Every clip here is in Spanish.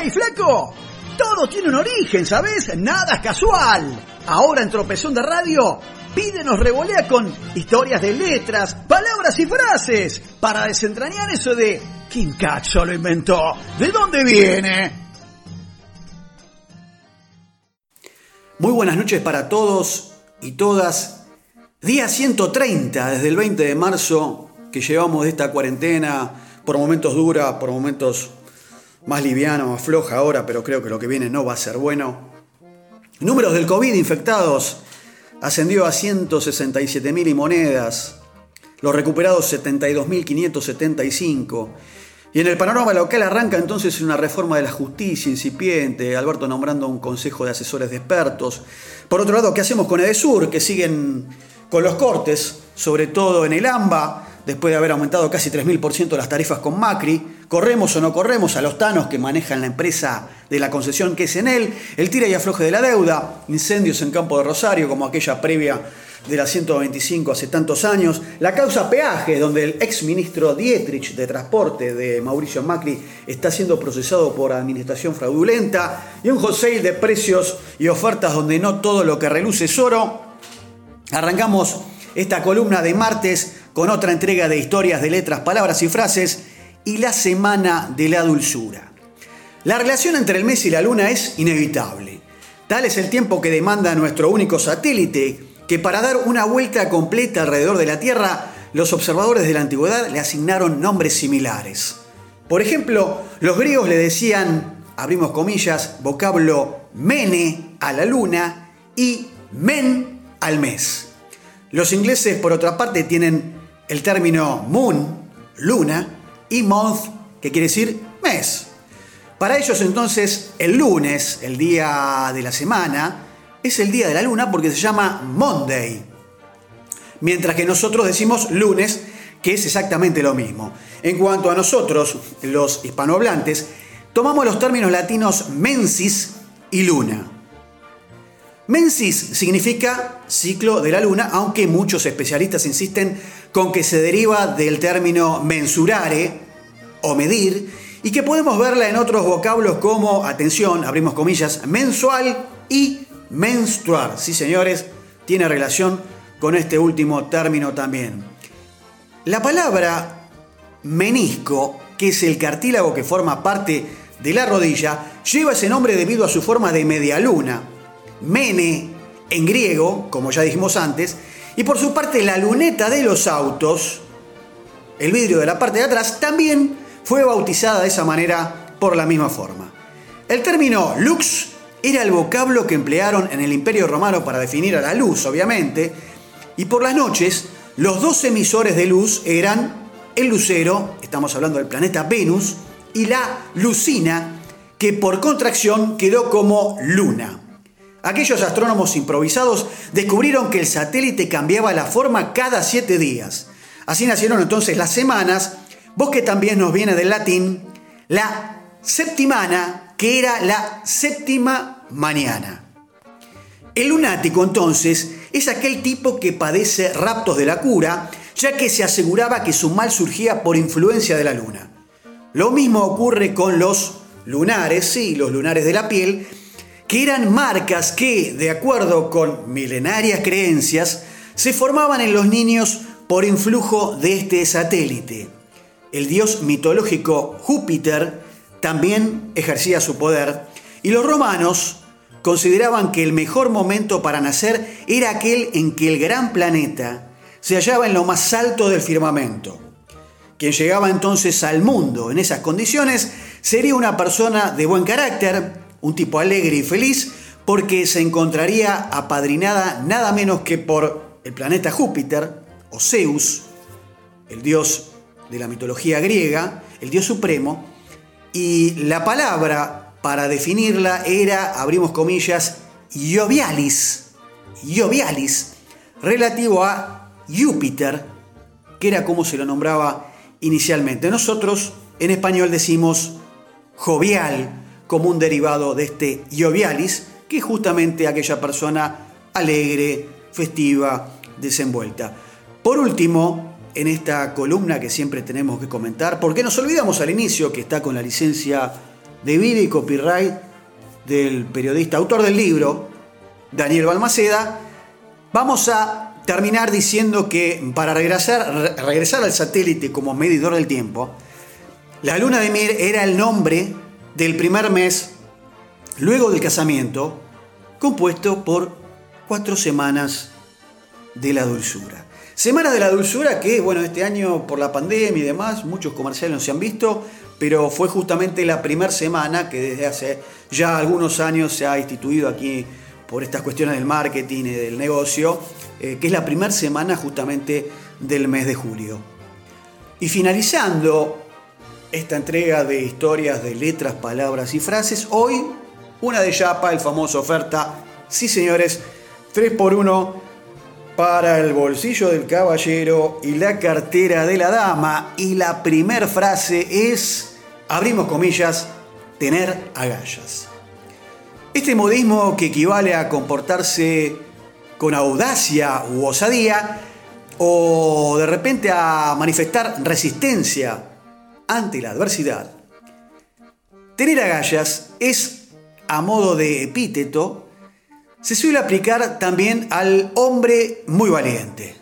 ¡Hey, flaco! Todo tiene un origen, ¿sabes? Nada es casual. Ahora en Tropezón de Radio, pídenos revolea con historias de letras, palabras y frases para desentrañar eso de ¿quién cacho lo inventó? ¿De dónde viene? Muy buenas noches para todos y todas. Día 130 desde el 20 de marzo que llevamos de esta cuarentena, por momentos dura, por momentos más liviana, más floja ahora, pero creo que lo que viene no va a ser bueno. Números del COVID infectados ascendió a 167.000 y monedas, los recuperados 72.575. Y en el panorama local arranca entonces una reforma de la justicia incipiente, Alberto nombrando un consejo de asesores de expertos. Por otro lado, ¿qué hacemos con Edesur? Que siguen con los cortes, sobre todo en el AMBA, después de haber aumentado casi 3.000% las tarifas con Macri. ¿Corremos o no corremos a los tanos que manejan la empresa de la concesión que es en él? El tira y afloje de la deuda, incendios en Campo de Rosario como aquella previa de la 125 hace tantos años, la causa peaje, donde el ex ministro Dietrich de Transporte de Mauricio Macri está siendo procesado por administración fraudulenta, y un wholesale de precios y ofertas donde no todo lo que reluce es oro. Arrancamos esta columna de martes con otra entrega de historias de letras, palabras y frases y la semana de la dulzura. La relación entre el mes y la luna es inevitable. Tal es el tiempo que demanda nuestro único satélite, que para dar una vuelta completa alrededor de la Tierra, los observadores de la antigüedad le asignaron nombres similares. Por ejemplo, los griegos le decían, abrimos comillas, vocablo mene a la luna y men al mes. Los ingleses, por otra parte, tienen el término moon, luna, y month, que quiere decir mes. Para ellos entonces el lunes, el día de la semana, es el día de la luna porque se llama Monday. Mientras que nosotros decimos lunes, que es exactamente lo mismo. En cuanto a nosotros, los hispanohablantes, tomamos los términos latinos mensis y luna. Mensis significa ciclo de la luna, aunque muchos especialistas insisten con que se deriva del término mensurare o medir y que podemos verla en otros vocablos como, atención, abrimos comillas, mensual y menstruar. Sí, señores, tiene relación con este último término también. La palabra menisco, que es el cartílago que forma parte de la rodilla, lleva ese nombre debido a su forma de media luna. Mene, en griego, como ya dijimos antes, y por su parte la luneta de los autos, el vidrio de la parte de atrás, también fue bautizada de esa manera por la misma forma. El término lux era el vocablo que emplearon en el Imperio Romano para definir a la luz, obviamente, y por las noches los dos emisores de luz eran el lucero, estamos hablando del planeta Venus, y la lucina, que por contracción quedó como luna. Aquellos astrónomos improvisados descubrieron que el satélite cambiaba la forma cada siete días. Así nacieron entonces las semanas, vos que también nos viene del latín, la septimana, que era la séptima mañana. El lunático entonces es aquel tipo que padece raptos de la cura, ya que se aseguraba que su mal surgía por influencia de la luna. Lo mismo ocurre con los lunares, sí, los lunares de la piel, que eran marcas que, de acuerdo con milenarias creencias, se formaban en los niños por influjo de este satélite. El dios mitológico Júpiter también ejercía su poder y los romanos consideraban que el mejor momento para nacer era aquel en que el gran planeta se hallaba en lo más alto del firmamento. Quien llegaba entonces al mundo en esas condiciones sería una persona de buen carácter, un tipo alegre y feliz, porque se encontraría apadrinada nada menos que por el planeta Júpiter, o Zeus, el dios de la mitología griega, el dios supremo, y la palabra para definirla era, abrimos comillas, jovialis, jovialis, relativo a Júpiter, que era como se lo nombraba inicialmente. Nosotros en español decimos jovial, como un derivado de este jovialis, que es justamente aquella persona alegre, festiva, desenvuelta. Por último, en esta columna que siempre tenemos que comentar, porque nos olvidamos al inicio que está con la licencia de vida y copyright del periodista, autor del libro, Daniel Balmaceda, vamos a terminar diciendo que para regresar, regresar al satélite como medidor del tiempo, la luna de miel era el nombre del primer mes luego del casamiento, compuesto por cuatro semanas de la dulzura. Semana de la dulzura que, bueno, este año por la pandemia y demás, muchos comerciales no se han visto, pero fue justamente la primera semana que desde hace ya algunos años se ha instituido aquí por estas cuestiones del marketing y del negocio, eh, que es la primera semana justamente del mes de julio. Y finalizando esta entrega de historias de letras, palabras y frases, hoy una de Yapa, el famoso oferta, sí señores, 3x1 para el bolsillo del caballero y la cartera de la dama. Y la primer frase es, abrimos comillas, tener agallas. Este modismo que equivale a comportarse con audacia u osadía o de repente a manifestar resistencia ante la adversidad. Tener agallas es, a modo de epíteto, se suele aplicar también al hombre muy valiente.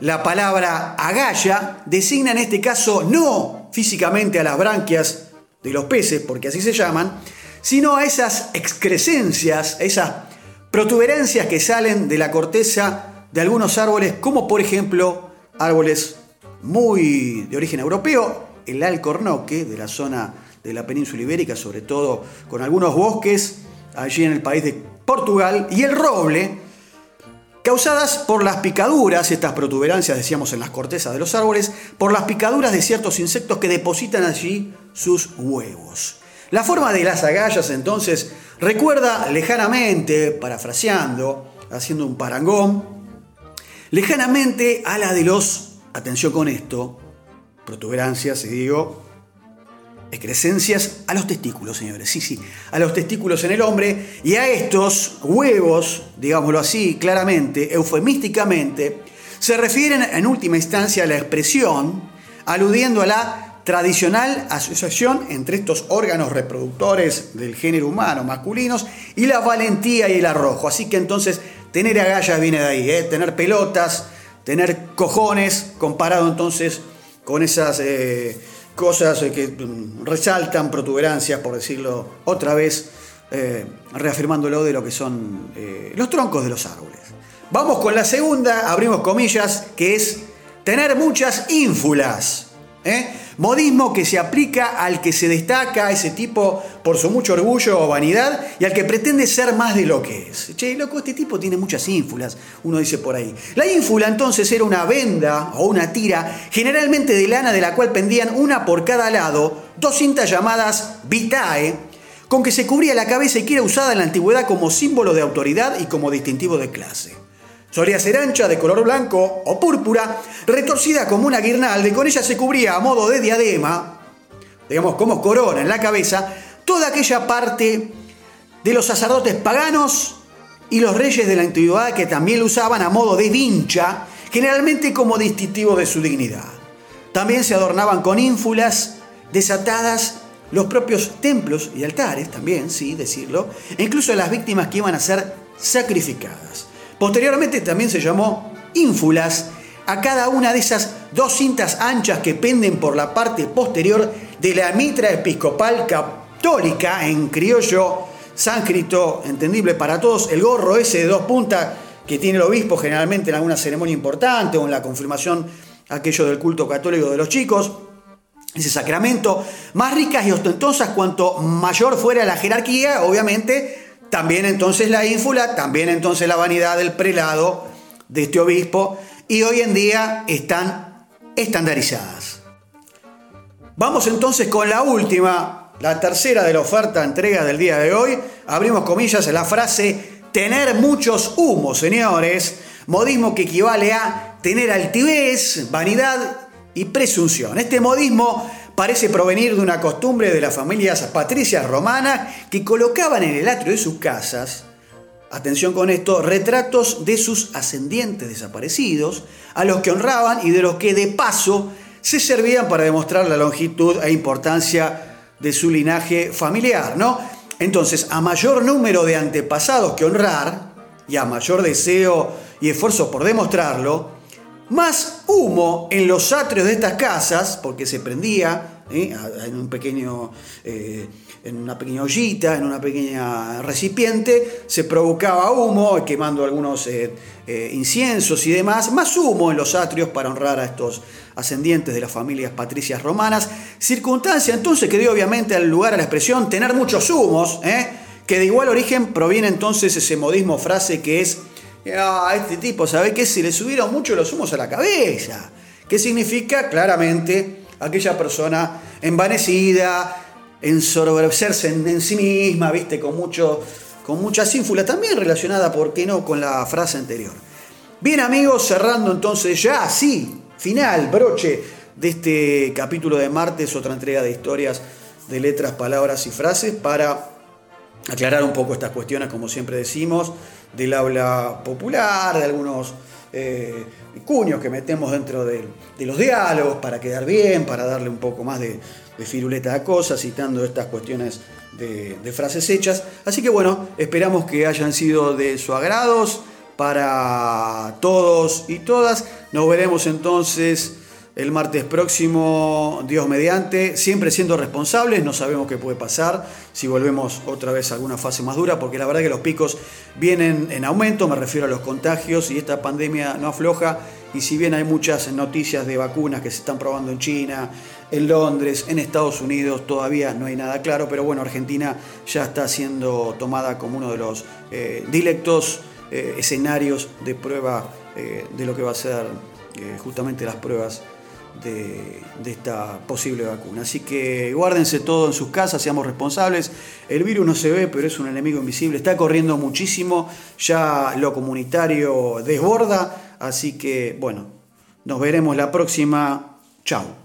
La palabra agalla designa en este caso no físicamente a las branquias de los peces, porque así se llaman, sino a esas excrescencias, esas protuberancias que salen de la corteza de algunos árboles, como por ejemplo árboles muy de origen europeo el alcornoque de la zona de la península ibérica, sobre todo con algunos bosques allí en el país de Portugal, y el roble, causadas por las picaduras, estas protuberancias decíamos en las cortezas de los árboles, por las picaduras de ciertos insectos que depositan allí sus huevos. La forma de las agallas entonces recuerda lejanamente, parafraseando, haciendo un parangón, lejanamente a la de los, atención con esto, protuberancias, y digo, excrescencias a los testículos, señores. Sí, sí, a los testículos en el hombre y a estos huevos, digámoslo así, claramente, eufemísticamente, se refieren en última instancia a la expresión, aludiendo a la tradicional asociación entre estos órganos reproductores del género humano masculinos y la valentía y el arrojo. Así que entonces tener agallas viene de ahí, ¿eh? tener pelotas, tener cojones, comparado entonces con esas eh, cosas eh, que resaltan protuberancias, por decirlo otra vez, eh, reafirmándolo de lo que son los troncos de los árboles. Vamos con la segunda, abrimos comillas, que es tener muchas ínfulas. Modismo que se aplica al que se destaca, ese tipo por su mucho orgullo o vanidad, y al que pretende ser más de lo que es. Che, loco, este tipo tiene muchas ínfulas, uno dice por ahí. La ínfula entonces era una venda o una tira, generalmente de lana de la cual pendían una por cada lado, dos cintas llamadas vitae, con que se cubría la cabeza y que era usada en la antigüedad como símbolo de autoridad y como distintivo de clase. Solía ser ancha, de color blanco o púrpura, retorcida como una guirnalda y con ella se cubría a modo de diadema, digamos como corona en la cabeza, toda aquella parte de los sacerdotes paganos y los reyes de la antigüedad que también lo usaban a modo de vincha, generalmente como distintivo de su dignidad. También se adornaban con ínfulas desatadas los propios templos y altares, también, sí, decirlo, e incluso las víctimas que iban a ser sacrificadas. Posteriormente también se llamó ínfulas. A cada una de esas dos cintas anchas que penden por la parte posterior de la mitra episcopal católica en criollo sánscrito, entendible para todos, el gorro ese de dos puntas que tiene el obispo generalmente en alguna ceremonia importante o en la confirmación aquello del culto católico de los chicos, ese sacramento, más ricas y ostentosas cuanto mayor fuera la jerarquía, obviamente también entonces la ínfula, también entonces la vanidad del prelado de este obispo y hoy en día están estandarizadas. Vamos entonces con la última, la tercera de la oferta entrega del día de hoy. Abrimos comillas la frase tener muchos humos, señores. Modismo que equivale a tener altivez, vanidad y presunción. Este modismo parece provenir de una costumbre de las familias patricias romanas que colocaban en el atrio de sus casas, atención con esto, retratos de sus ascendientes desaparecidos, a los que honraban y de los que de paso se servían para demostrar la longitud e importancia de su linaje familiar, ¿no? Entonces, a mayor número de antepasados que honrar, y a mayor deseo y esfuerzo por demostrarlo, más humo en los atrios de estas casas, porque se prendía ¿eh? en, un pequeño, eh, en una pequeña ollita, en una pequeña recipiente, se provocaba humo, quemando algunos eh, inciensos y demás, más humo en los atrios para honrar a estos ascendientes de las familias patricias romanas, circunstancia entonces que dio obviamente al lugar a la expresión tener muchos humos, que de igual origen proviene entonces ese modismo frase que es ah, este tipo, ¿sabe qué? Se le subieron mucho los humos a la cabeza. ¿Qué significa? Claramente, aquella persona envanecida, ensorbercerse en, en sí misma, ¿viste? Con, mucho, con mucha sínfula, también relacionada, ¿por qué no?, con la frase anterior. Bien, amigos, cerrando entonces ya, sí, final, broche de este capítulo de martes, otra entrega de historias de letras, palabras y frases para aclarar un poco estas cuestiones, como siempre decimos, del habla popular, de algunos eh, cuños que metemos dentro de, los diálogos para quedar bien, para darle un poco más de, firuleta a cosas, citando estas cuestiones de, de, frases hechas. Así que bueno, esperamos que hayan sido de su agrado para todos y todas. Nos veremos entonces el martes próximo, Dios mediante, siempre siendo responsables, no sabemos qué puede pasar si volvemos otra vez a alguna fase más dura, porque la verdad que los picos vienen en aumento, me refiero a los contagios, y esta pandemia no afloja, y si bien hay muchas noticias de vacunas que se están probando en China, en Londres, en Estados Unidos, todavía no hay nada claro, pero bueno, Argentina ya está siendo tomada como uno de los eh, directos eh, escenarios de prueba eh, de lo que va a ser justamente las pruebas de, esta posible vacuna. Así que guárdense todo en sus casas, seamos responsables. El virus no se ve, pero es un enemigo invisible. Está corriendo muchísimo, ya lo comunitario desborda. Así que, bueno, nos veremos la próxima. Chao.